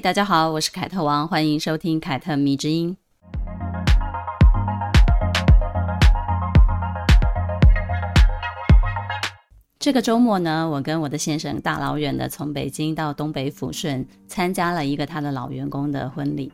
大家好，我是凯特王，欢迎收听凯特迷之音。这个周末呢，我跟我的先生大老远的从北京到东北抚顺，参加了一个他的老员工的婚礼。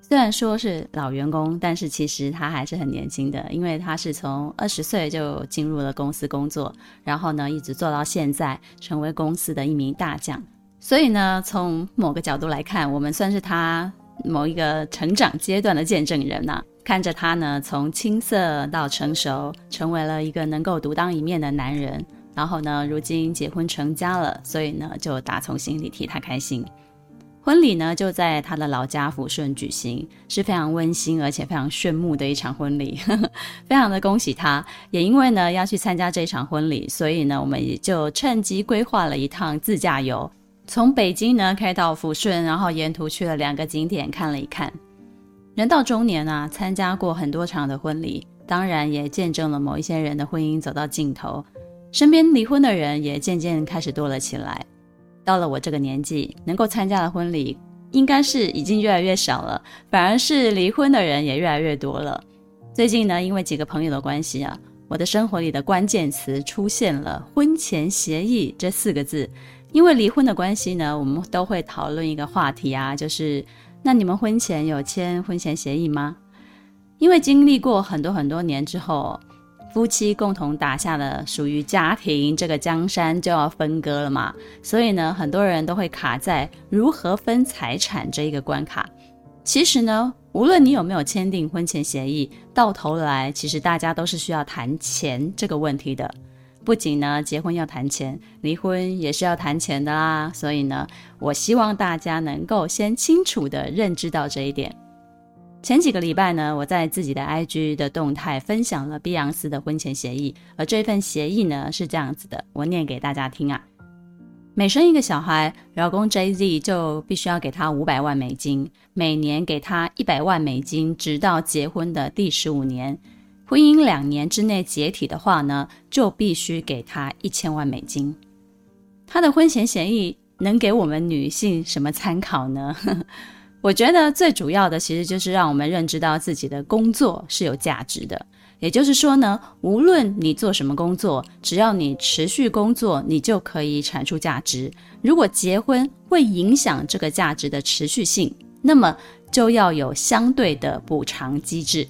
虽然说是老员工，但是其实他还是很年轻的，因为他是从二十岁就进入了公司工作，然后呢一直做到现在，成为公司的一名大将。所以呢，从某个角度来看，我们算是他某一个成长阶段的见证人呐、看着他呢，从青涩到成熟，成为了一个能够独当一面的男人。然后呢，如今结婚成家了，所以呢，就打从心里替他开心。婚礼呢，就在他的老家抚顺举行，是非常温馨而且非常炫目的一场婚礼，非常的恭喜他。也因为呢要去参加这场婚礼，所以呢，我们也就趁机规划了一趟自驾游，从北京呢开到抚顺，然后沿途去了两个景点看了一看。人到中年啊，参加过很多场的婚礼，当然也见证了某一些人的婚姻走到尽头。身边离婚的人也渐渐开始多了起来。到了我这个年纪，能够参加的婚礼应该是已经越来越少了，反而是离婚的人也越来越多了。最近呢，因为几个朋友的关系啊，我的生活里的关键词出现了“婚前协议”这四个字。因为离婚的关系呢，我们都会讨论一个话题啊，就是那你们婚前有签婚前协议吗？因为经历过很多很多年之后。夫妻共同打下了属于家庭这个江山，就要分割了嘛，所以呢，很多人都会卡在如何分财产这一个关卡。其实呢，无论你有没有签订婚前协议，到头来其实大家都是需要谈钱这个问题的。不仅呢，结婚要谈钱，离婚也是要谈钱的啦。所以呢，我希望大家能够先清楚的认知到这一点。前几个礼拜呢，我在自己的 IG 的动态分享了碧昂斯的婚前协议，而这份协议呢是这样子的，我念给大家听啊。每生一个小孩，老公 Jay-Z 就必须要给他五百万美金，每年给他一百万美金，直到结婚的第十五年。婚姻两年之内解体的话呢，就必须给他一千万美金。他的婚前协议能给我们女性什么参考呢？我觉得最主要的其实就是让我们认知到自己的工作是有价值的。也就是说呢，无论你做什么工作，只要你持续工作，你就可以产出价值。如果结婚会影响这个价值的持续性，那么就要有相对的补偿机制。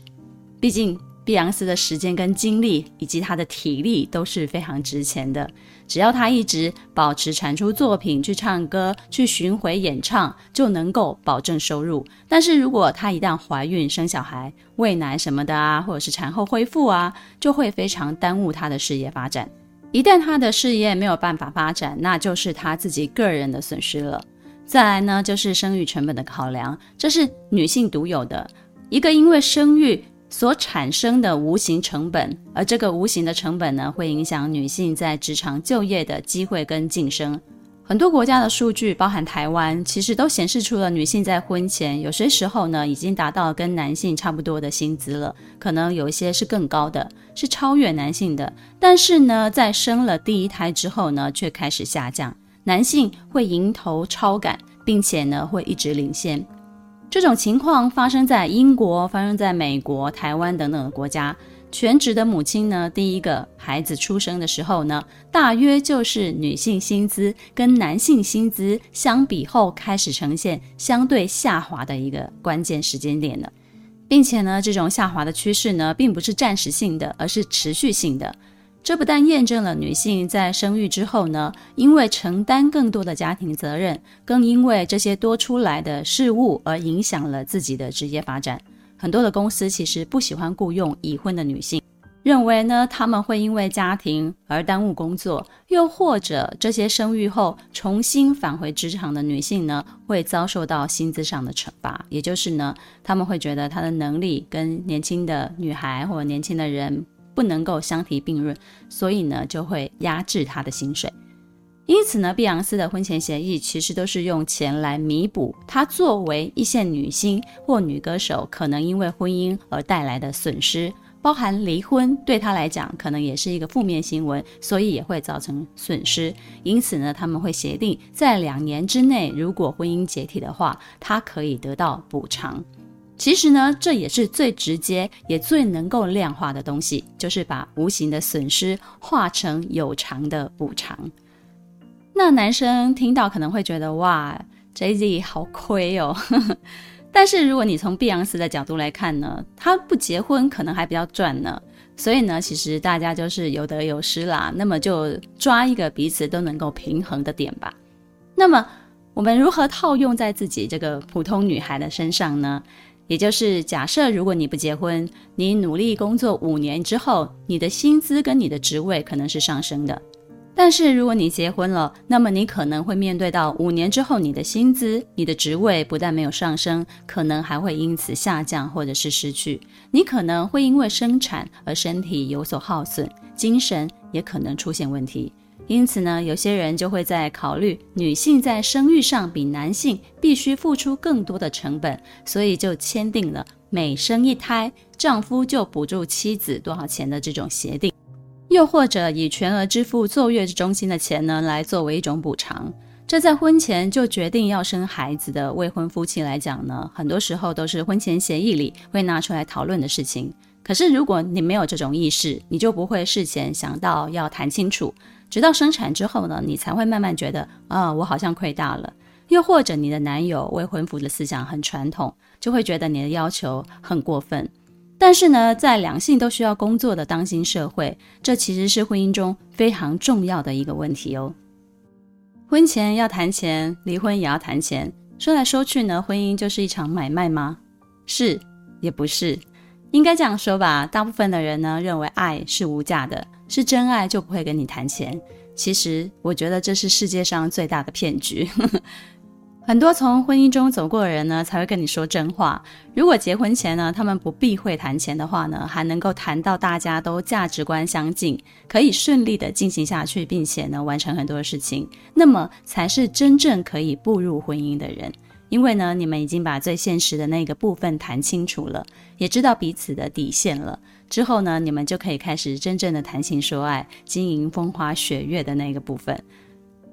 毕竟，碧昂斯的时间跟精力以及他的体力都是非常值钱的。只要他一直保持产出作品、去唱歌、去巡回演唱，就能够保证收入。但是如果他一旦怀孕、生小孩、喂奶什么的啊，或者是产后恢复啊，就会非常耽误他的事业发展。一旦他的事业没有办法发展，那就是他自己个人的损失了。再来呢，就是生育成本的考量，这是女性独有的一个，因为生育。所产生的无形成本，而这个无形的成本呢，会影响女性在职场就业的机会跟晋升。很多国家的数据，包含台湾，其实都显示出了女性在婚前有些时候呢，已经达到跟男性差不多的薪资了，可能有一些是更高的，是超越男性的。但是呢，在生了第一胎之后呢，却开始下降，男性会迎头超赶，并且呢，会一直领先。这种情况发生在英国、发生在美国、台湾等等的国家。全职的母亲呢，第一个孩子出生的时候呢，大约就是女性薪资跟男性薪资相比后开始呈现相对下滑的一个关键时间点了，并且呢，这种下滑的趋势呢，并不是暂时性的，而是持续性的。这不但验证了女性在生育之后呢，因为承担更多的家庭责任，更因为这些多出来的事务而影响了自己的职业发展。很多的公司其实不喜欢雇佣已婚的女性，认为呢，他们会因为家庭而耽误工作，又或者这些生育后重新返回职场的女性呢，会遭受到薪资上的惩罚。也就是呢，他们会觉得她的能力跟年轻的女孩或者年轻的人。不能够相提并论，所以呢就会压制他的薪水。因此呢，碧昂斯的婚前协议其实都是用钱来弥补她作为一线女星或女歌手可能因为婚姻而带来的损失，包含离婚对她来讲可能也是一个负面新闻，所以也会造成损失。因此呢，他们会协定在两年之内，如果婚姻解体的话，她可以得到补偿。其实呢，这也是最直接也最能够量化的东西，就是把无形的损失化成有偿的补偿。那男生听到可能会觉得哇，Jay-Z 好亏哦。但是如果你从碧昂斯的角度来看呢，他不结婚可能还比较赚呢。所以呢，其实大家就是有得有失啦。那么就抓一个彼此都能够平衡的点吧。那么我们如何套用在自己这个普通女孩的身上呢？也就是假设如果你不结婚，你努力工作五年之后，你的薪资跟你的职位可能是上升的。但是如果你结婚了，那么你可能会面对到五年之后，你的薪资、你的职位不但没有上升，可能还会因此下降或者是失去。你可能会因为生产而身体有所耗损，精神也可能出现问题。因此呢，有些人就会在考虑女性在生育上比男性必须付出更多的成本，所以就签订了每生一胎，丈夫就补助妻子多少钱的这种协定。又或者以全额支付坐月子中心的钱呢，来作为一种补偿。这在婚前就决定要生孩子的未婚夫妻来讲呢，很多时候都是婚前协议里会拿出来讨论的事情。可是如果你没有这种意识，你就不会事前想到要谈清楚，直到生产之后呢，你才会慢慢觉得啊，我好像亏大了。又或者你的男友未婚夫的思想很传统，就会觉得你的要求很过分。但是呢，在两性都需要工作的当今社会，这其实是婚姻中非常重要的一个问题哦。婚前要谈钱，离婚也要谈钱。说来说去呢，婚姻就是一场买卖吗？是，也不是。应该这样说吧，大部分的人呢，认为爱是无价的，是真爱就不会跟你谈钱。其实，我觉得这是世界上最大的骗局。很多从婚姻中走过的人呢，才会跟你说真话。如果结婚前呢，他们不避讳谈钱的话呢，还能够谈到大家都价值观相近，可以顺利的进行下去，并且呢，完成很多事情，那么才是真正可以步入婚姻的人。因为呢，你们已经把最现实的那个部分谈清楚了，也知道彼此的底线了。之后呢，你们就可以开始真正的谈情说爱，经营风花雪月的那个部分。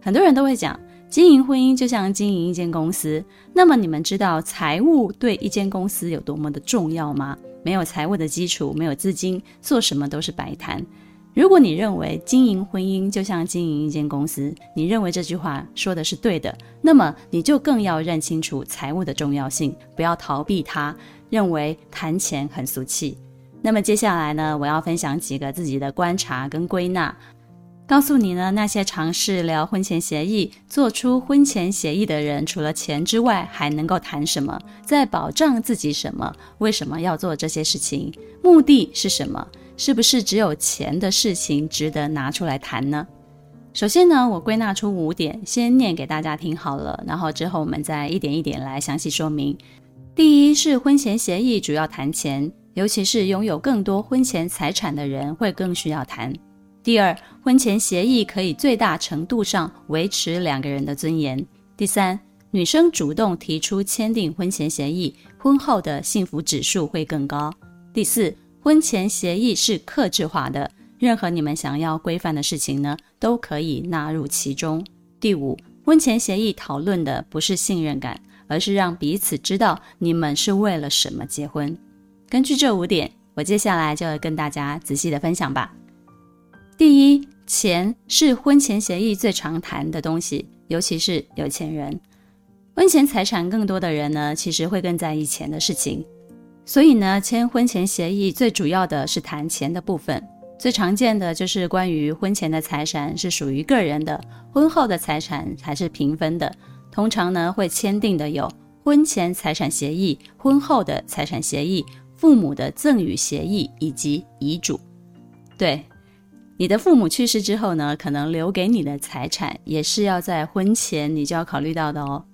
很多人都会讲。经营婚姻就像经营一间公司，那么你们知道财务对一间公司有多么的重要吗？没有财务的基础，没有资金，做什么都是白谈。如果你认为经营婚姻就像经营一间公司，你认为这句话说的是对的，那么你就更要认清楚财务的重要性，不要逃避它，认为谈钱很俗气。那么接下来呢，我要分享几个自己的观察跟归纳。告诉你呢，那些尝试聊婚前协议、做出婚前协议的人，除了钱之外，还能够谈什么？在保障自己什么？为什么要做这些事情？目的是什么？是不是只有钱的事情值得拿出来谈呢？首先呢，我归纳出五点，先念给大家听好了，然后之后我们再一点一点来详细说明。第一是婚前协议主要谈钱，尤其是拥有更多婚前财产的人会更需要谈。第二，婚前协议可以最大程度上维持两个人的尊严。第三，女生主动提出签订婚前协议，婚后的幸福指数会更高。第四，婚前协议是克制化的，任何你们想要规范的事情呢，都可以纳入其中。第五，婚前协议讨论的不是信任感，而是让彼此知道你们是为了什么结婚。根据这五点，我接下来就要跟大家仔细的分享吧。第一，钱是婚前协议最常谈的东西，尤其是有钱人。婚前财产更多的人呢，其实会更在意钱的事情。所以呢，签婚前协议最主要的是谈钱的部分。最常见的就是关于婚前的财产是属于个人的，婚后的财产才是平分的。通常呢，会签订的有婚前财产协议、婚后的财产协议、父母的赠与协议以及遗嘱。对。你的父母去世之后呢，可能留给你的财产也是要在婚前你就要考虑到的哦，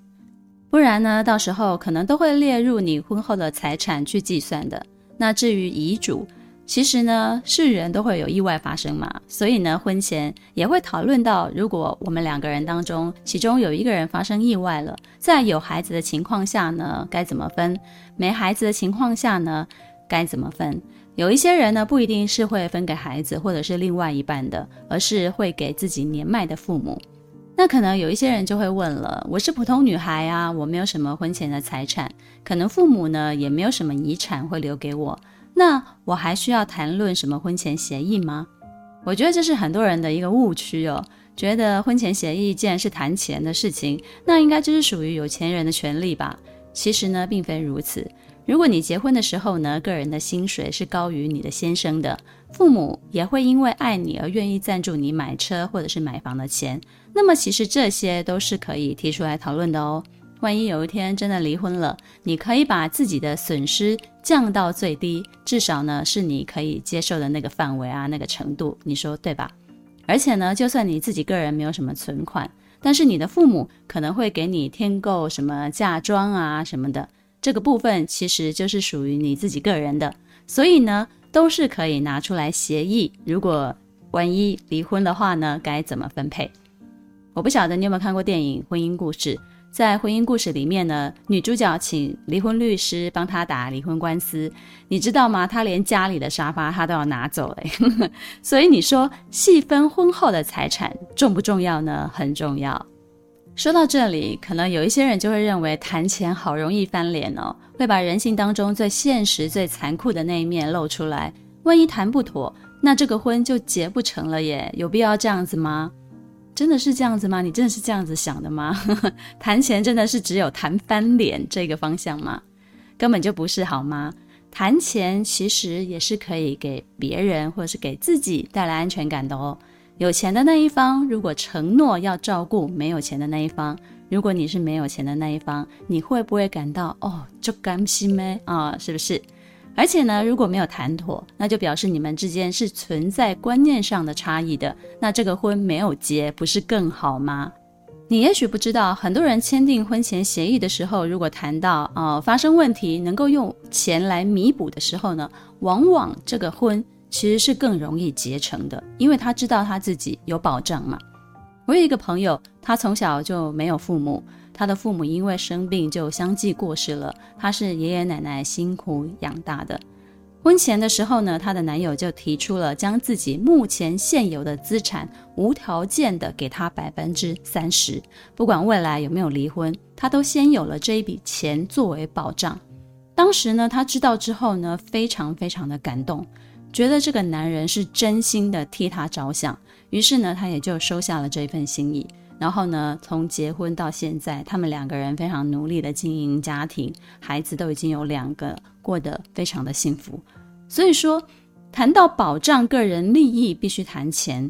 不然呢，到时候可能都会列入你婚后的财产去计算的。那至于遗嘱，其实呢，是人都会有意外发生嘛，所以呢，婚前也会讨论到，如果我们两个人当中，其中有一个人发生意外了，在有孩子的情况下呢，该怎么分？没孩子的情况下呢，该怎么分？有一些人呢，不一定是会分给孩子或者是另外一半的，而是会给自己年迈的父母。那可能有一些人就会问了，我是普通女孩啊，我没有什么婚前的财产，可能父母呢也没有什么遗产会留给我。那我还需要谈论什么婚前协议吗？我觉得这是很多人的一个误区哦，觉得婚前协议既然是谈钱的事情，那应该就是属于有钱人的权利吧？其实呢，并非如此。如果你结婚的时候呢，个人的薪水是高于你的先生的，父母也会因为爱你而愿意赞助你买车或者是买房的钱，那么其实这些都是可以提出来讨论的哦。万一有一天真的离婚了，你可以把自己的损失降到最低，至少呢是你可以接受的那个范围啊，那个程度，你说对吧？而且呢，就算你自己个人没有什么存款，但是你的父母可能会给你添购什么嫁妆啊什么的，这个部分其实就是属于你自己个人的，所以呢都是可以拿出来协议。如果万一离婚的话呢，该怎么分配？我不晓得你有没有看过电影《婚姻故事》。在婚姻故事里面呢，女主角请离婚律师帮她打离婚官司，你知道吗？她连家里的沙发她都要拿走嘞。所以你说细分婚后的财产重不重要呢？很重要。说到这里，可能有一些人就会认为谈钱好容易翻脸哦，会把人性当中最现实、最残酷的那一面露出来。万一谈不妥，那这个婚就结不成了耶，有必要这样子吗？真的是这样子吗？你真的是这样子想的吗？谈钱真的是只有谈翻脸这个方向吗？根本就不是好吗？谈钱其实也是可以给别人或者是给自己带来安全感的哦。有钱的那一方如果承诺要照顾没有钱的那一方，如果你是没有钱的那一方，你会不会感到哦，就甘心咩啊？是不是？而且呢，如果没有谈妥，那就表示你们之间是存在观念上的差异的。那这个婚没有结，不是更好吗？你也许不知道，很多人签订婚前协议的时候，如果谈到呃发生问题能够用钱来弥补的时候呢，往往这个婚其实是更容易结成的，因为他知道他自己有保障嘛。我有一个朋友，他从小就没有父母。他的父母因为生病就相继过世了，他是爷爷奶奶辛苦养大的。婚前的时候呢，她的男友就提出了将自己目前现有的资产无条件的给她百分之三十，不管未来有没有离婚，他都先有了这一笔钱作为保障。当时呢，她知道之后呢，非常非常的感动，觉得这个男人是真心的替她着想，于是呢，她也就收下了这份心意。然后呢，从结婚到现在，他们两个人非常努力的经营家庭，孩子都已经有两个，过得非常的幸福。所以说，谈到保障个人利益，必须谈钱；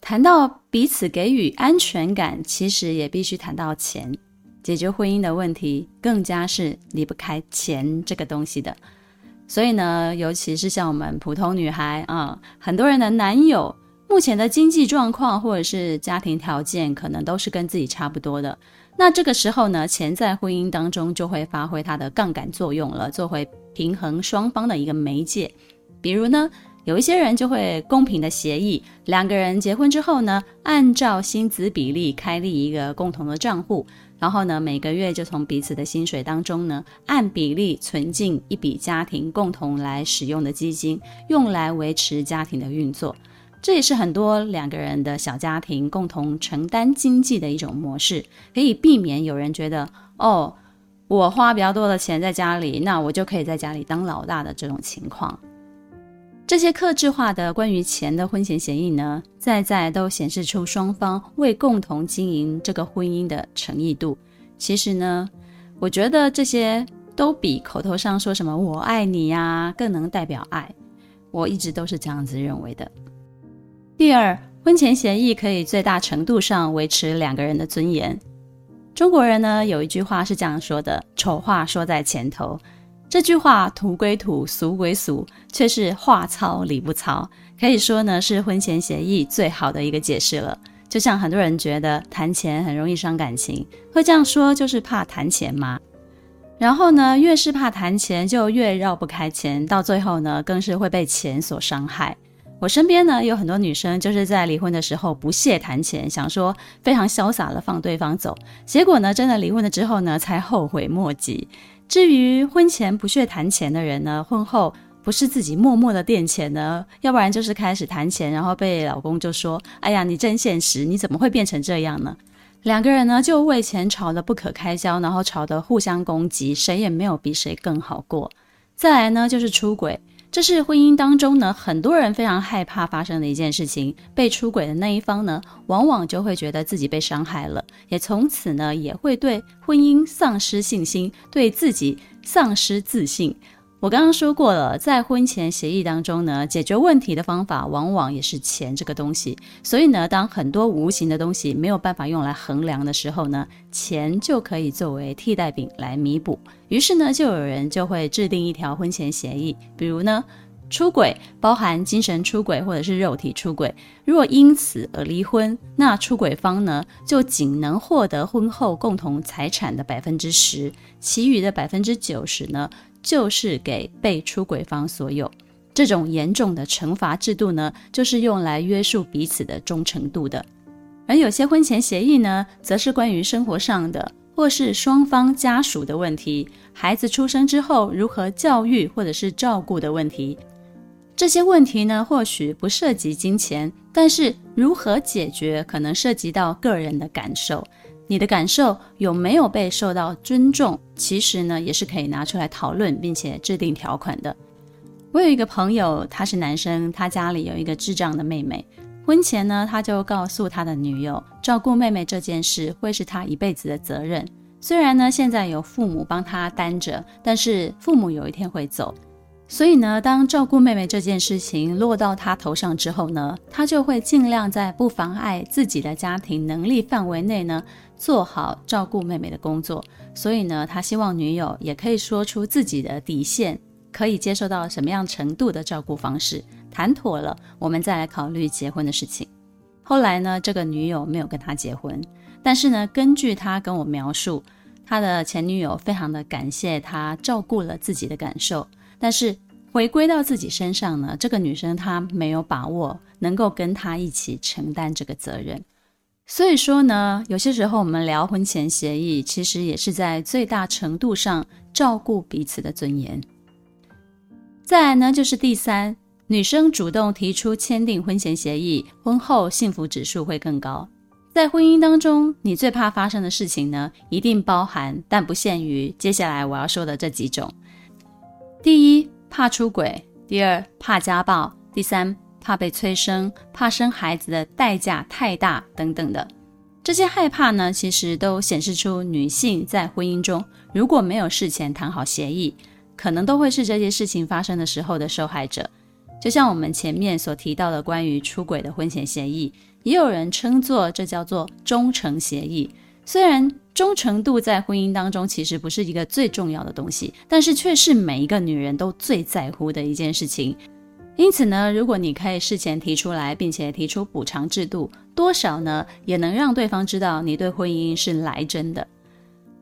谈到彼此给予安全感，其实也必须谈到钱。解决婚姻的问题，更加是离不开钱这个东西的。所以呢，尤其是像我们普通女孩啊，很多人的男友。目前的经济状况或者是家庭条件，可能都是跟自己差不多的。那这个时候呢，钱在婚姻当中就会发挥它的杠杆作用了，作为平衡双方的一个媒介。比如呢，有一些人就会公平的协议，两个人结婚之后呢，按照薪资比例开立一个共同的账户，然后呢，每个月就从彼此的薪水当中呢，按比例存进一笔家庭共同来使用的基金，用来维持家庭的运作。这也是很多两个人的小家庭共同承担经济的一种模式，可以避免有人觉得哦，我花比较多的钱在家里，那我就可以在家里当老大的这种情况。这些客制化的关于钱的婚前协议呢，在在都显示出双方为共同经营这个婚姻的诚意度。其实呢，我觉得这些都比口头上说什么“我爱你”呀更能代表爱。我一直都是这样子认为的。第二，婚前协议可以最大程度上维持两个人的尊严。中国人呢，有一句话是这样说的：“丑话说在前头。”这句话土归土，俗归俗，却是话糙理不糙，可以说呢是婚前协议最好的一个解释了。就像很多人觉得谈钱很容易伤感情，会这样说就是怕谈钱吗？然后呢，越是怕谈钱，就越绕不开钱，到最后呢，更是会被钱所伤害。我身边呢，有很多女生就是在离婚的时候不屑谈钱，想说非常潇洒的放对方走，结果呢，真的离婚了之后呢，才后悔莫及。至于婚前不屑谈钱的人呢，婚后不是自己默默的垫钱呢，要不然就是开始谈钱，然后被老公就说：“哎呀，你真现实，你怎么会变成这样呢？”两个人呢，就为钱吵得不可开交，然后吵得互相攻击，谁也没有比谁更好过。再来呢，就是出轨，这是婚姻当中呢，很多人非常害怕发生的一件事情。被出轨的那一方呢，往往就会觉得自己被伤害了，也从此呢，也会对婚姻丧失信心，对自己丧失自信。我刚刚说过了，在婚前协议当中呢，解决问题的方法往往也是钱这个东西。所以呢，当很多无形的东西没有办法用来衡量的时候呢，钱就可以作为替代品来弥补。于是呢，就有人就会制定一条婚前协议，比如呢，出轨包含精神出轨或者是肉体出轨，如果因此而离婚，那出轨方呢，就仅能获得婚后共同财产的百分之十，其余的百分之九十呢，就是给被出轨方所有。这种严重的惩罚制度呢，就是用来约束彼此的忠诚度的。而有些婚前协议呢，则是关于生活上的，或是双方家属的问题，孩子出生之后如何教育或者是照顾的问题。这些问题呢，或许不涉及金钱，但是如何解决，可能涉及到个人的感受。你的感受有没有被受到尊重？其实呢，也是可以拿出来讨论，并且制定条款的。我有一个朋友，他是男生，他家里有一个智障的妹妹。婚前呢，他就告诉他的女友，照顾妹妹这件事会是他一辈子的责任。虽然呢，现在有父母帮他担着，但是父母有一天会走。所以呢，当照顾妹妹这件事情落到他头上之后呢，他就会尽量在不妨碍自己的家庭能力范围内呢，做好照顾妹妹的工作。所以呢，他希望女友也可以说出自己的底线，可以接受到什么样程度的照顾方式。谈妥了，我们再来考虑结婚的事情。后来呢，这个女友没有跟他结婚，但是呢，根据他跟我描述，他的前女友非常的感谢他照顾了自己的感受。但是回归到自己身上呢，这个女生她没有把握能够跟他一起承担这个责任。所以说呢，有些时候我们聊婚前协议，其实也是在最大程度上照顾彼此的尊严。再来呢，就是第三，女生主动提出签订婚前协议，婚后幸福指数会更高。在婚姻当中，你最怕发生的事情呢，一定包含但不限于接下来我要说的这几种。第一，怕出轨；第二，怕家暴；第三，怕被催生，怕生孩子的代价太大等等的。这些害怕呢，其实都显示出女性在婚姻中如果没有事前谈好协议，可能都会是这些事情发生的时候的受害者。就像我们前面所提到的关于出轨的婚前协议，也有人称作这叫做忠诚协议。虽然忠诚度在婚姻当中其实不是一个最重要的东西，但是却是每一个女人都最在乎的一件事情。因此呢，如果你可以事前提出来，并且提出补偿制度，多少呢也能让对方知道你对婚姻是来真的。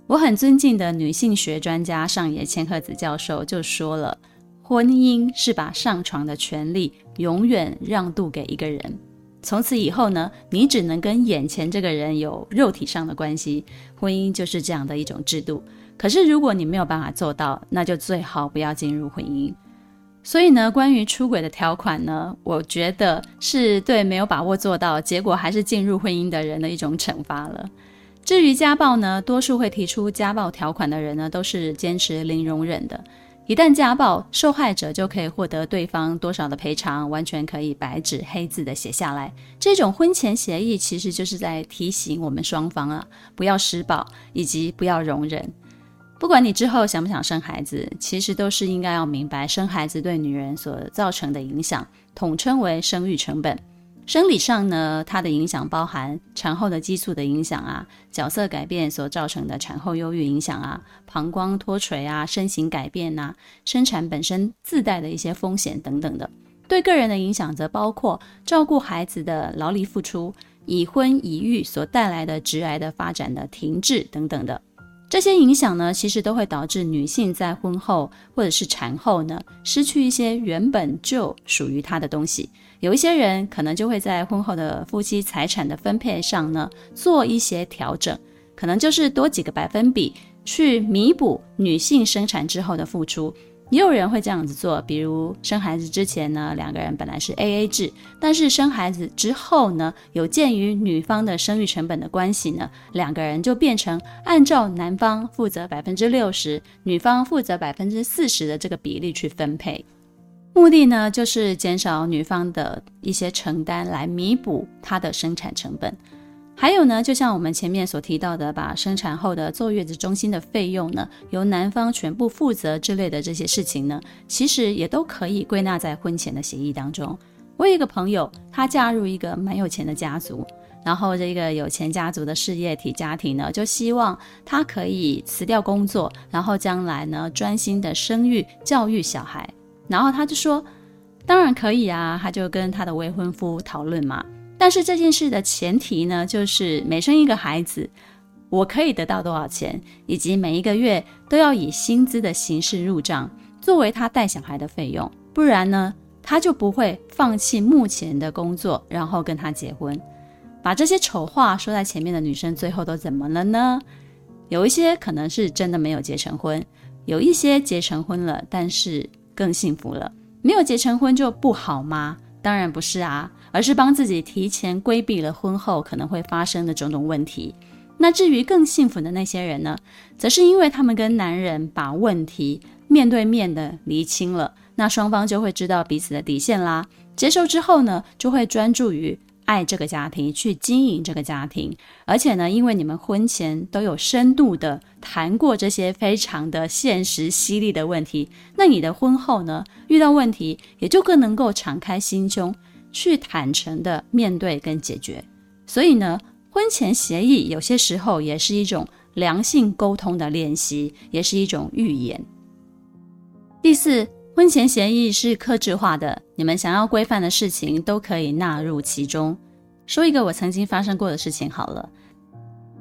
我很尊敬的女性学专家上野千鹤子教授就说了，婚姻是把上床的权利永远让渡给一个人。从此以后呢，你只能跟眼前这个人有肉体上的关系，婚姻就是这样的一种制度。可是如果你没有办法做到，那就最好不要进入婚姻。所以呢，关于出轨的条款呢，我觉得是对没有把握做到，结果还是进入婚姻的人的一种惩罚了。至于家暴呢，多数会提出家暴条款的人呢，都是坚持零容忍的。一旦家暴，受害者就可以获得对方多少的赔偿，完全可以白纸黑字的写下来。这种婚前协议其实就是在提醒我们双方啊，不要施暴，以及不要容忍。不管你之后想不想生孩子，其实都是应该要明白生孩子对女人所造成的影响，统称为生育成本。生理上呢，它的影响包含产后的激素的影响啊，角色改变所造成的产后忧郁影响啊，膀胱脱垂啊，身形改变呐、生产本身自带的一些风险等等的。对个人的影响则包括照顾孩子的劳力付出，已婚已育所带来的直癌的发展的停滞等等的。这些影响呢，其实都会导致女性在婚后或者是产后呢，失去一些原本就属于她的东西。有一些人可能就会在婚后的夫妻财产的分配上呢，做一些调整，可能就是多几个百分比去弥补女性生产之后的付出。也有人会这样子做，比如生孩子之前呢，两个人本来是 AA 制，但是生孩子之后呢，有鉴于女方的生育成本的关系呢，两个人就变成按照男方负责百分之六十，女方负责百分之四十的这个比例去分配，目的呢就是减少女方的一些承担，来弥补她的生产成本。还有呢，就像我们前面所提到的，把生产后的坐月子中心的费用呢，由男方全部负责之类的这些事情呢，其实也都可以归纳在婚前的协议当中。我有一个朋友，她嫁入一个蛮有钱的家族，然后这个有钱家族的事业体家庭呢，就希望她可以辞掉工作，然后将来呢专心的生育教育小孩。然后他就说，当然可以啊，他就跟她的未婚夫讨论嘛。但是这件事的前提呢，就是每生一个孩子，我可以得到多少钱，以及每一个月都要以薪资的形式入账，作为他带小孩的费用。不然呢，他就不会放弃目前的工作，然后跟他结婚。把这些丑话说在前面的女生，最后都怎么了呢？有一些可能是真的没有结成婚，有一些结成婚了，但是更幸福了。没有结成婚就不好吗？当然不是啊。而是帮自己提前规避了婚后可能会发生的种种问题。那至于更幸福的那些人呢，则是因为他们跟男人把问题面对面的厘清了，那双方就会知道彼此的底线啦。接受之后呢，就会专注于爱这个家庭，去经营这个家庭。而且呢，因为你们婚前都有深度的谈过这些非常的现实犀利的问题，那你的婚后呢，遇到问题也就更能够敞开心胸。去坦诚的面对跟解决，所以呢，婚前协议有些时候也是一种良性沟通的练习，也是一种预演。第四，婚前协议是克制化的，你们想要规范的事情都可以纳入其中。说一个我曾经发生过的事情好了，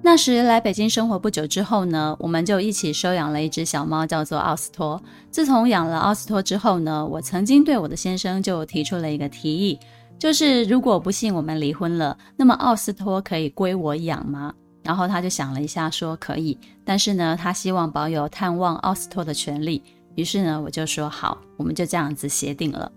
那时来北京生活不久之后呢，我们就一起收养了一只小猫，叫做奥斯托。自从养了奥斯托之后呢，我曾经对我的先生就提出了一个提议。就是如果不幸我们离婚了，那么奥斯托可以归我养吗？然后他就想了一下，说可以，但是呢，他希望保有探望奥斯托的权利。于是呢，我就说好，我们就这样子协定了。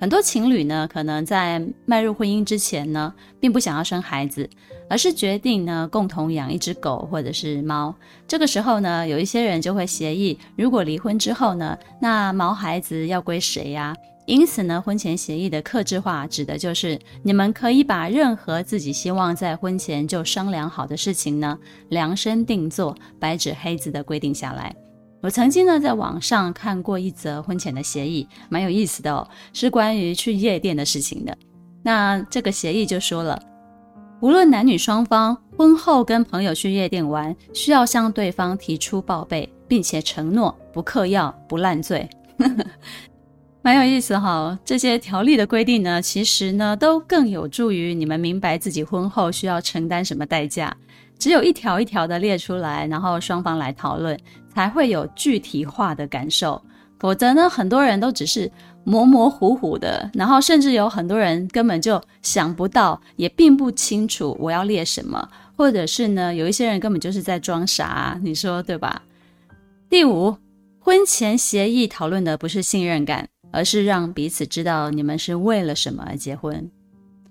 很多情侣呢，可能在迈入婚姻之前呢，并不想要生孩子，而是决定呢，共同养一只狗或者是猫。这个时候呢，有一些人就会协议，如果离婚之后呢，那毛孩子要归谁呀？因此呢，婚前协议的克制化指的就是你们可以把任何自己希望在婚前就商量好的事情呢，量身定做，白纸黑字的规定下来。我曾经呢在网上看过一则婚前的协议，蛮有意思的哦，是关于去夜店的事情的。那这个协议就说了，无论男女双方婚后跟朋友去夜店玩，需要向对方提出报备，并且承诺不嗑药、不烂醉。蛮有意思哈，这些条例的规定呢，其实呢都更有助于你们明白自己婚后需要承担什么代价。只有一条一条的列出来，然后双方来讨论，才会有具体化的感受。否则呢，很多人都只是模模糊糊的，然后甚至有很多人根本就想不到，也并不清楚我要列什么，或者是呢，有一些人根本就是在装傻，你说对吧？第五，婚前协议讨论的不是信任感。而是让彼此知道你们是为了什么而结婚。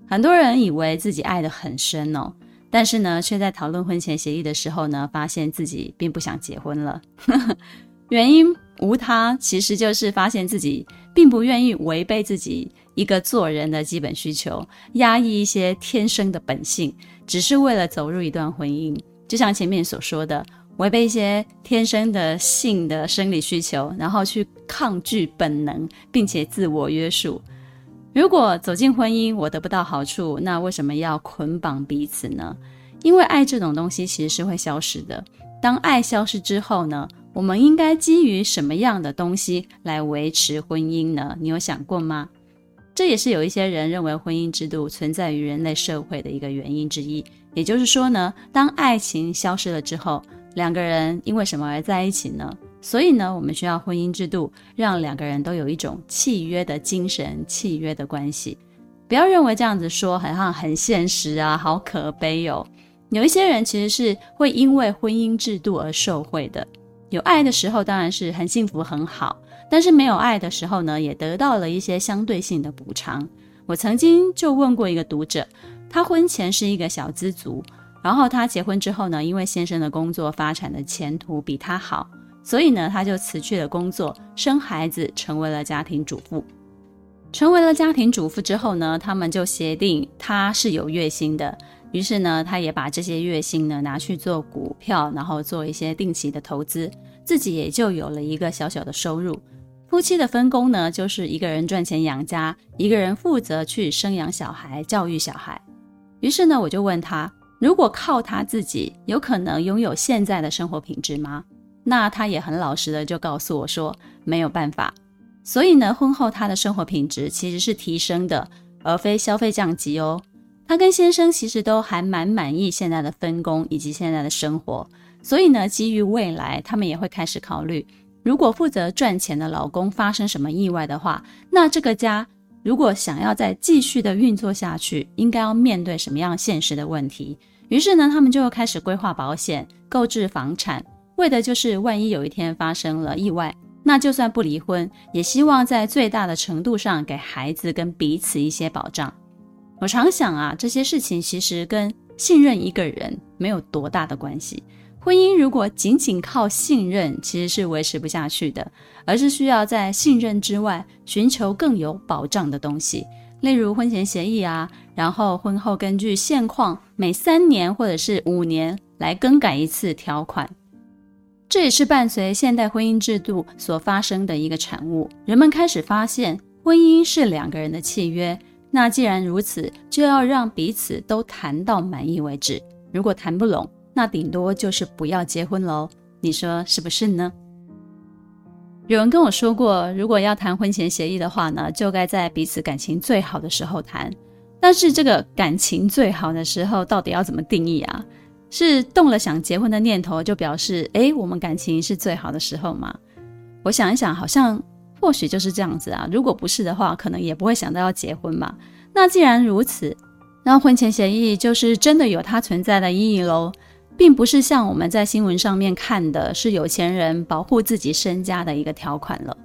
很多人以为自己爱得很深哦，但是呢，却在讨论婚前协议的时候呢，发现自己并不想结婚了。原因无他，其实就是发现自己并不愿意违背自己一个做人的基本需求，压抑一些天生的本性，只是为了走入一段婚姻。就像前面所说的。违背一些天生的性的生理需求，然后去抗拒本能，并且自我约束。如果走进婚姻，我得不到好处，那为什么要捆绑彼此呢？因为爱这种东西其实是会消失的。当爱消失之后呢，我们应该基于什么样的东西来维持婚姻呢？你有想过吗？这也是有一些人认为婚姻制度存在于人类社会的一个原因之一。也就是说呢，当爱情消失了之后，两个人因为什么而在一起呢？所以呢，我们需要婚姻制度，让两个人都有一种契约的精神、契约的关系。不要认为这样子说好像很现实啊，好可悲哦。有一些人其实是会因为婚姻制度而受惠的。有爱的时候当然是很幸福很好，但是没有爱的时候呢，也得到了一些相对性的补偿。我曾经就问过一个读者，他婚前是一个小资族。然后他结婚之后呢，因为先生的工作发展的前途比他好，所以呢，他就辞去了工作，生孩子，成为了家庭主妇。成为了家庭主妇之后呢，他们就协定他是有月薪的，于是呢，他也把这些月薪呢拿去做股票，然后做一些定期的投资，自己也就有了一个小小的收入。夫妻的分工呢，就是一个人赚钱养家，一个人负责去生养小孩、教育小孩。于是呢，我就问他。如果靠他自己，有可能拥有现在的生活品质吗？那他也很老实的就告诉我说没有办法。所以呢，婚后他的生活品质其实是提升的，而非消费降级哦。他跟先生其实都还蛮满意现在的分工以及现在的生活。所以呢，基于未来，他们也会开始考虑，如果负责赚钱的老公发生什么意外的话，那这个家如果想要再继续的运作下去，应该要面对什么样现实的问题？于是呢，他们就开始规划保险、购置房产，为的就是万一有一天发生了意外，那就算不离婚，也希望在最大的程度上给孩子跟彼此一些保障。我常想啊，这些事情其实跟信任一个人没有多大的关系。婚姻如果仅仅靠信任，其实是维持不下去的，而是需要在信任之外寻求更有保障的东西。例如婚前协议啊，然后婚后根据现况每三年或者是五年来更改一次条款，这也是伴随现代婚姻制度所发生的一个产物。人们开始发现，婚姻是两个人的契约，那既然如此，就要让彼此都谈到满意为止。如果谈不拢，那顶多就是不要结婚喽。你说是不是呢？有人跟我说过，如果要谈婚前协议的话呢，就该在彼此感情最好的时候谈。但是这个感情最好的时候到底要怎么定义啊？是动了想结婚的念头就表示，诶，我们感情是最好的时候吗？我想一想，好像或许就是这样子啊。如果不是的话，可能也不会想到要结婚嘛。那既然如此，那婚前协议就是真的有它存在的意义喽。并不是像我们在新闻上面看的，是有钱人保护自己身家的一个条款了。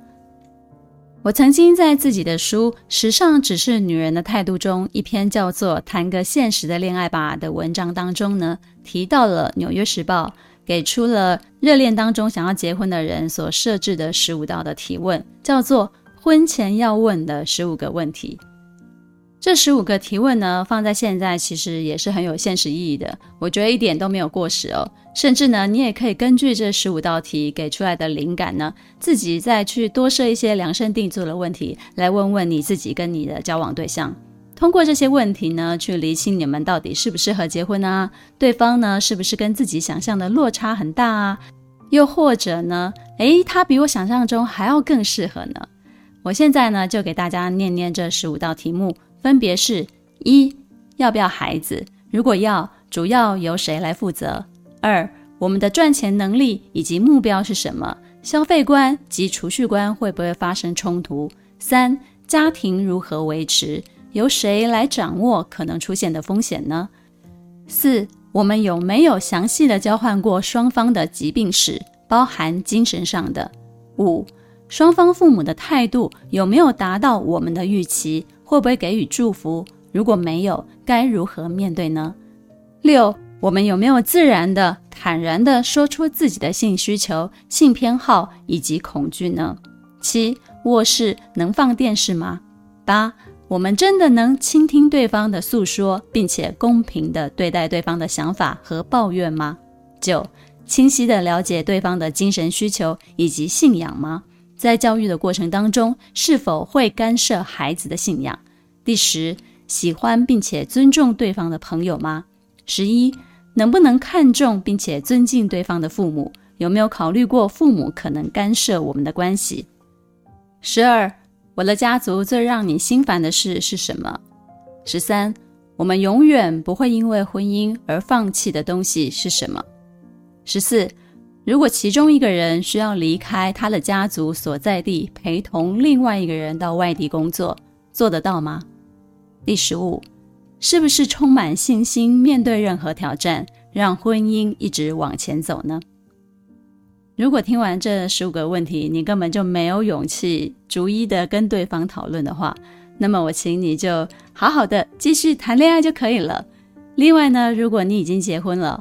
我曾经在自己的书《时尚只是女人的态度》中，一篇叫做《谈个现实的恋爱吧》的文章当中呢，提到了《纽约时报》给出了热恋当中想要结婚的人所设置的十五道的提问，叫做婚前要问的十五个问题。这十五个提问呢，放在现在其实也是很有现实意义的，我觉得一点都没有过时哦。甚至呢，你也可以根据这十五道题给出来的灵感呢，自己再去多设一些量身定做的问题来问问你自己跟你的交往对象。通过这些问题呢，去厘清你们到底适不适合结婚啊？对方呢，是不是跟自己想象的落差很大啊？又或者呢，诶，他比我想象中还要更适合呢？我现在呢，就给大家念念这十五道题目。分别是：一、要不要孩子？如果要，主要由谁来负责？二、我们的赚钱能力以及目标是什么？消费观及储蓄观会不会发生冲突？三、家庭如何维持？由谁来掌握可能出现的风险呢？四、我们有没有详细的交换过双方的疾病史，包含精神上的？五、双方父母的态度有没有达到我们的预期？会不会给予祝福？如果没有，该如何面对呢？六，我们有没有自然的、坦然的说出自己的性需求、性偏好以及恐惧呢？七，卧室能放电视吗？八，我们真的能倾听对方的诉说，并且公平的对待对方的想法和抱怨吗？九，清晰的了解对方的精神需求以及信仰吗？在教育的过程当中，是否会干涉孩子的信仰？第十，喜欢并且尊重对方的朋友吗？十一，能不能看重并且尊敬对方的父母？有没有考虑过父母可能干涉我们的关系？十二，我的家族最让你心烦的事是什么？十三，我们永远不会因为婚姻而放弃的东西是什么？十四，如果其中一个人需要离开他的家族所在地，陪同另外一个人到外地工作，做得到吗？第十五，是不是充满信心面对任何挑战，让婚姻一直往前走呢？如果听完这十五个问题，你根本就没有勇气逐一的跟对方讨论的话，那么我请你就好好的继续谈恋爱就可以了。另外呢，如果你已经结婚了，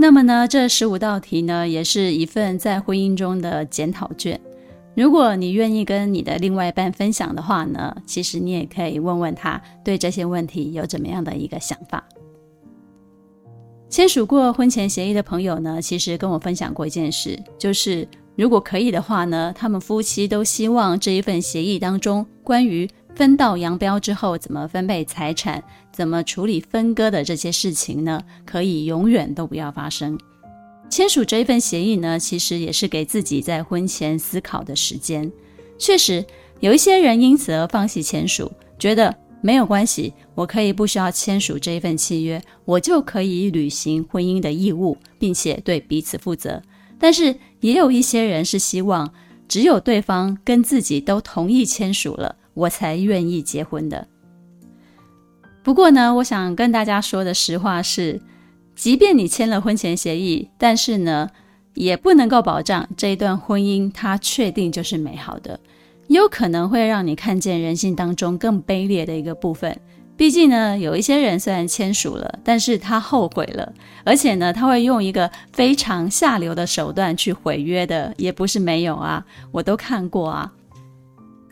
那么呢，这十五道题呢，也是一份在婚姻中的检讨卷。如果你愿意跟你的另外一半分享的话呢，其实你也可以问问他对这些问题有怎么样的一个想法。签署过婚前协议的朋友呢，其实跟我分享过一件事，就是如果可以的话呢，他们夫妻都希望这一份协议当中关于分道扬镳之后怎么分配财产、怎么处理分割的这些事情呢，可以永远都不要发生。签署这一份协议呢，其实也是给自己在婚前思考的时间。确实，有一些人因此而放弃签署，觉得。没有关系，我可以不需要签署这一份契约，我就可以履行婚姻的义务，并且对彼此负责。但是也有一些人是希望，只有对方跟自己都同意签署了，我才愿意结婚的。不过呢，我想跟大家说的实话是，即便你签了婚前协议，但是呢，也不能够保障这一段婚姻它确定就是美好的。有可能会让你看见人性当中更卑劣的一个部分。毕竟呢，有一些人虽然签署了，但是他后悔了，而且呢，他会用一个非常下流的手段去毁约的，也不是没有啊，我都看过啊。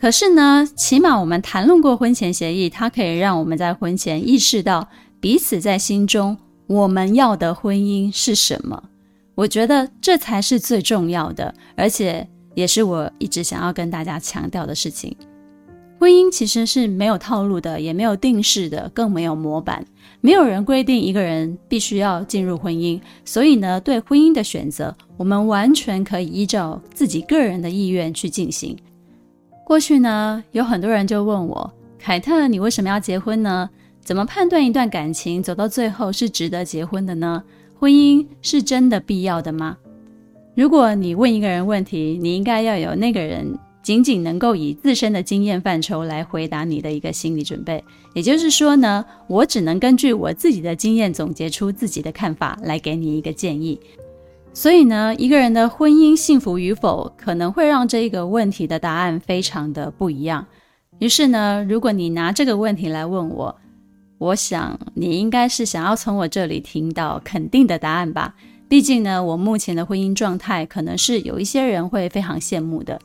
可是呢，起码我们谈论过婚前协议，它可以让我们在婚前意识到彼此在心中我们要的婚姻是什么。我觉得这才是最重要的，而且。也是我一直想要跟大家强调的事情。婚姻其实是没有套路的，也没有定式的，更没有模板。没有人规定一个人必须要进入婚姻，所以呢，对婚姻的选择，我们完全可以依照自己个人的意愿去进行。过去呢，有很多人就问我：“凯特，你为什么要结婚呢？怎么判断一段感情走到最后是值得结婚的呢？婚姻是真的必要的吗？”如果你问一个人问题，你应该要有那个人仅仅能够以自身的经验范畴来回答你的一个心理准备。也就是说呢，我只能根据我自己的经验总结出自己的看法来给你一个建议。所以呢，一个人的婚姻幸福与否，可能会让这一个问题的答案非常的不一样。于是呢，如果你拿这个问题来问我，我想你应该是想要从我这里听到肯定的答案吧。毕竟呢，我目前的婚姻状态可能是有一些人会非常羡慕的。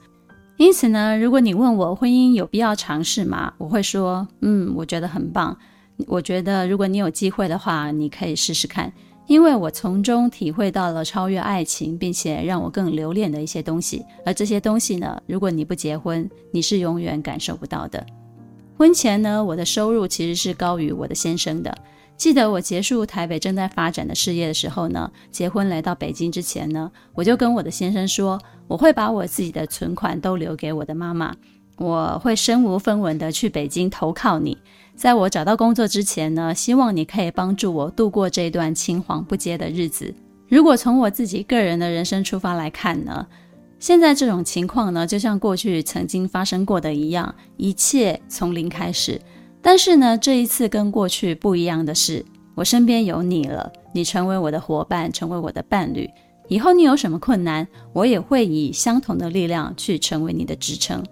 因此呢，如果你问我婚姻有必要尝试吗？我会说，嗯，我觉得很棒。我觉得如果你有机会的话，你可以试试看，因为我从中体会到了超越爱情，并且让我更留恋的一些东西。而这些东西呢，如果你不结婚，你是永远感受不到的。婚前呢，我的收入其实是高于我的先生的。记得我结束台北正在发展的事业的时候呢，结婚来到北京之前呢，我就跟我的先生说，我会把我自己的存款都留给我的妈妈，我会身无分文的去北京投靠你，在我找到工作之前呢，希望你可以帮助我度过这段青黄不接的日子。如果从我自己个人的人生出发来看呢，现在这种情况呢，就像过去曾经发生过的一样，一切从零开始。但是呢，这一次跟过去不一样的是，我身边有你了，你成为我的伙伴，成为我的伴侣。以后你有什么困难，我也会以相同的力量去成为你的支撑。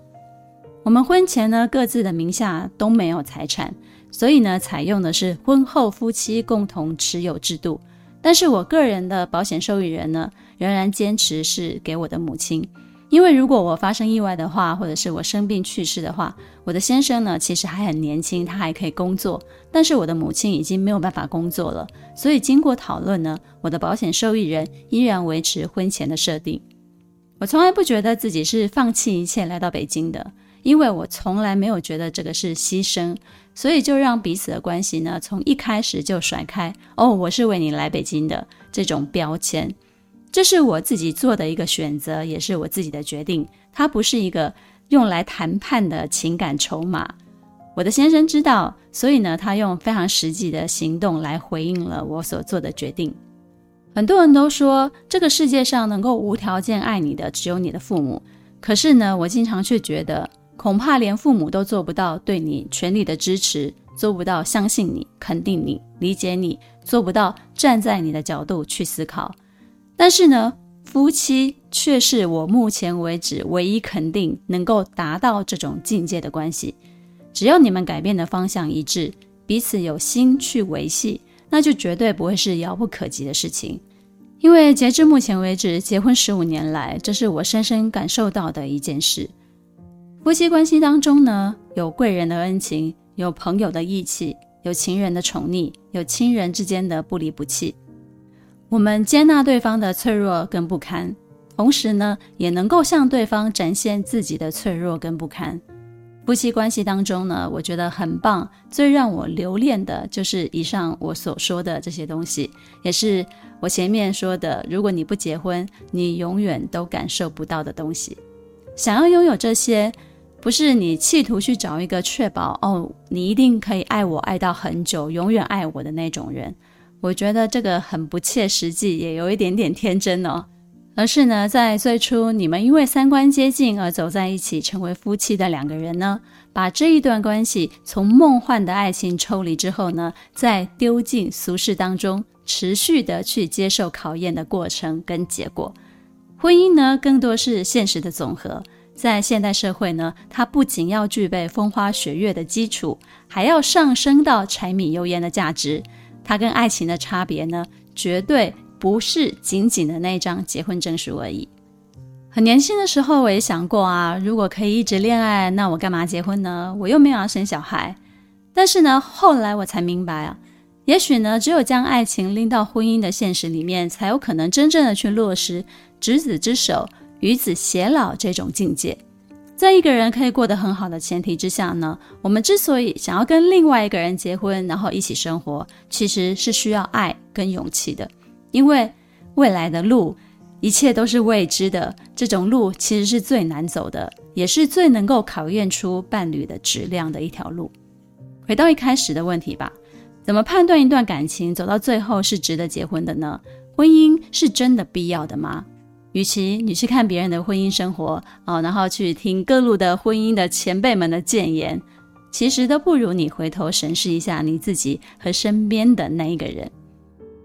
我们婚前呢，各自的名下都没有财产，所以呢，采用的是婚后夫妻共同持有制度。但是我个人的保险受益人呢，仍然坚持是给我的母亲。因为如果我发生意外的话，或者是我生病去世的话，我的先生呢，其实还很年轻，他还可以工作，但是我的母亲已经没有办法工作了。所以经过讨论呢，我的保险受益人依然维持婚前的设定。我从来不觉得自己是放弃一切来到北京的，因为我从来没有觉得这个是牺牲，所以就让彼此的关系呢，从一开始就甩开哦，我是为你来北京的这种标签。这是我自己做的一个选择，也是我自己的决定。它不是一个用来谈判的情感筹码。我的先生知道，所以呢，他用非常实际的行动来回应了我所做的决定。很多人都说这个世界上能够无条件爱你的只有你的父母，可是呢，我经常却觉得，恐怕连父母都做不到对你全力的支持，做不到相信你、肯定你、理解你，做不到站在你的角度去思考。但是呢，夫妻却是我目前为止唯一肯定能够达到这种境界的关系。只要你们改变的方向一致，彼此有心去维系。那就绝对不会是遥不可及的事情，因为截至目前为止，结婚十五年来，这是我深深感受到的一件事。夫妻关系当中呢，有贵人的恩情，有朋友的义气，有情人的宠溺，有亲人之间的不离不弃。我们接纳对方的脆弱跟不堪，同时呢，也能够向对方展现自己的脆弱跟不堪。夫妻关系当中呢，我觉得很棒。最让我留恋的就是以上我所说的这些东西，也是我前面说的，如果你不结婚，你永远都感受不到的东西。想要拥有这些，不是你企图去找一个确保哦，你一定可以爱我爱到很久，永远爱我的那种人。我觉得这个很不切实际，也有一点点天真哦。而是呢，在最初你们因为三观接近而走在一起，成为夫妻的两个人呢，把这一段关系从梦幻的爱情抽离之后呢，再丢进俗世当中，持续的去接受考验的过程跟结果。婚姻呢，更多是现实的总和。在现代社会呢，它不仅要具备风花雪月的基础，还要上升到柴米油盐的价值。它跟爱情的差别呢，绝对。不是仅仅的那张结婚证书而已。很年轻的时候，我也想过啊，如果可以一直恋爱，那我干嘛结婚呢？我又没有要生小孩。但是呢，后来我才明白啊，也许呢，只有将爱情拎到婚姻的现实里面，才有可能真正的去落实执子之手，与子偕老这种境界。在一个人可以过得很好的前提之下呢，我们之所以想要跟另外一个人结婚，然后一起生活，其实是需要爱跟勇气的。因为未来的路，一切都是未知的。这种路其实是最难走的，也是最能够考验出伴侣的质量的一条路。回到一开始的问题吧，怎么判断一段感情走到最后是值得结婚的呢？婚姻是真的必要的吗？与其你去看别人的婚姻生活哦，然后去听各路的婚姻的前辈们的谏言，其实都不如你回头审视一下你自己和身边的那一个人。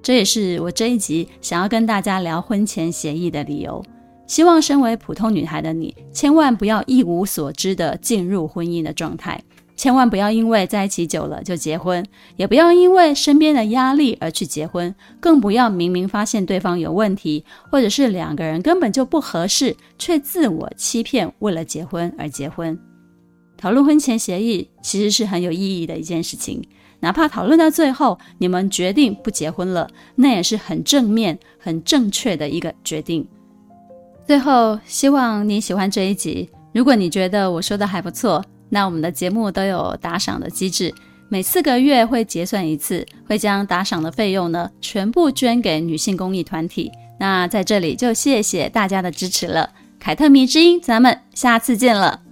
这也是我这一集想要跟大家聊婚前协议的理由。希望身为普通女孩的你，千万不要一无所知的进入婚姻的状态，千万不要因为在一起久了就结婚，也不要因为身边的压力而去结婚，更不要明明发现对方有问题，或者是两个人根本就不合适，却自我欺骗，为了结婚而结婚。讨论婚前协议其实是很有意义的一件事情。哪怕讨论到最后，你们决定不结婚了，那也是很正面、很正确的一个决定。最后，希望你喜欢这一集。如果你觉得我说的还不错，那我们的节目都有打赏的机制，每四个月会结算一次，会将打赏的费用呢全部捐给女性公益团体。那在这里就谢谢大家的支持了。凯特迷之音，咱们下次见了。